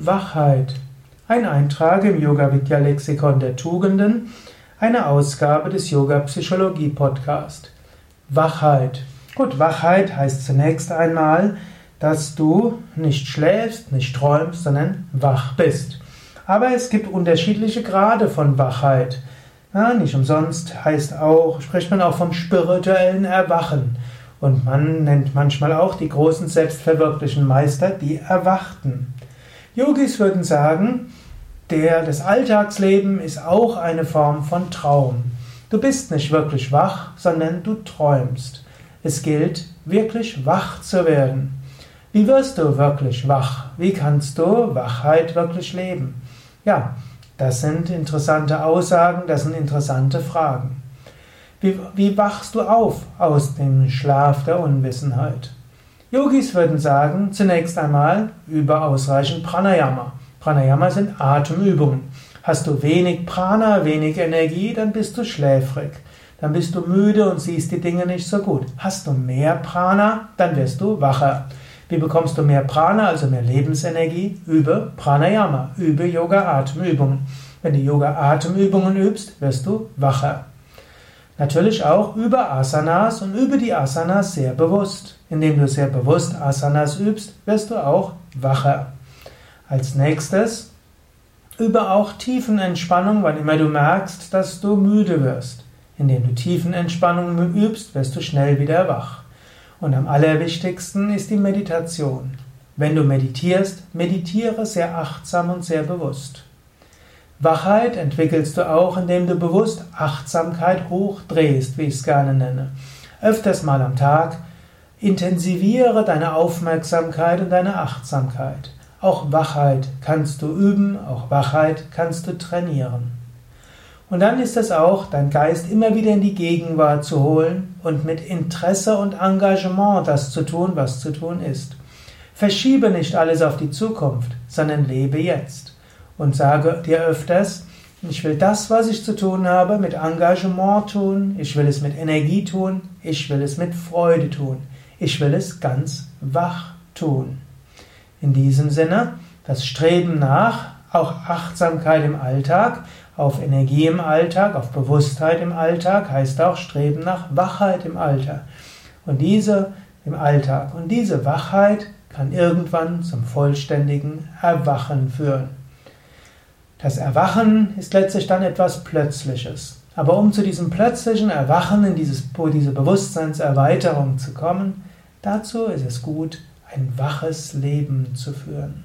Wachheit. Ein Eintrag im Yoga Vidya Lexikon der Tugenden, eine Ausgabe des Yoga Psychologie Podcast. Wachheit. Gut, Wachheit heißt zunächst einmal, dass du nicht schläfst, nicht träumst, sondern wach bist. Aber es gibt unterschiedliche Grade von Wachheit. Ja, nicht umsonst heißt auch, spricht man auch vom spirituellen Erwachen. Und man nennt manchmal auch die großen selbstverwirklichen Meister die Erwachten. Yogis würden sagen, der, das Alltagsleben ist auch eine Form von Traum. Du bist nicht wirklich wach, sondern du träumst. Es gilt, wirklich wach zu werden. Wie wirst du wirklich wach? Wie kannst du Wachheit wirklich leben? Ja, das sind interessante Aussagen, das sind interessante Fragen. Wie, wie wachst du auf aus dem Schlaf der Unwissenheit? Yogis würden sagen, zunächst einmal über ausreichend Pranayama. Pranayama sind Atemübungen. Hast du wenig Prana, wenig Energie, dann bist du schläfrig. Dann bist du müde und siehst die Dinge nicht so gut. Hast du mehr Prana, dann wirst du wacher. Wie bekommst du mehr Prana, also mehr Lebensenergie? Übe Pranayama, übe Yoga-Atemübungen. Wenn du Yoga-Atemübungen übst, wirst du wacher. Natürlich auch über Asanas und über die Asanas sehr bewusst. Indem du sehr bewusst Asanas übst, wirst du auch wacher. Als nächstes übe auch Tiefenentspannung, wann immer du merkst, dass du müde wirst. Indem du Tiefenentspannung übst, wirst du schnell wieder wach. Und am allerwichtigsten ist die Meditation. Wenn du meditierst, meditiere sehr achtsam und sehr bewusst. Wachheit entwickelst du auch, indem du bewusst Achtsamkeit hochdrehst, wie ich es gerne nenne. Öfters mal am Tag intensiviere deine Aufmerksamkeit und deine Achtsamkeit. Auch Wachheit kannst du üben, auch Wachheit kannst du trainieren. Und dann ist es auch, dein Geist immer wieder in die Gegenwart zu holen und mit Interesse und Engagement das zu tun, was zu tun ist. Verschiebe nicht alles auf die Zukunft, sondern lebe jetzt und sage dir öfters, ich will das, was ich zu tun habe, mit Engagement tun, ich will es mit Energie tun, ich will es mit Freude tun, ich will es ganz wach tun. In diesem Sinne, das Streben nach, auch Achtsamkeit im Alltag, auf Energie im Alltag, auf Bewusstheit im Alltag, heißt auch Streben nach Wachheit im Alltag. Und diese im Alltag. Und diese Wachheit kann irgendwann zum vollständigen Erwachen führen. Das Erwachen ist letztlich dann etwas Plötzliches. Aber um zu diesem plötzlichen Erwachen, in dieses, diese Bewusstseinserweiterung zu kommen, dazu ist es gut, ein waches Leben zu führen.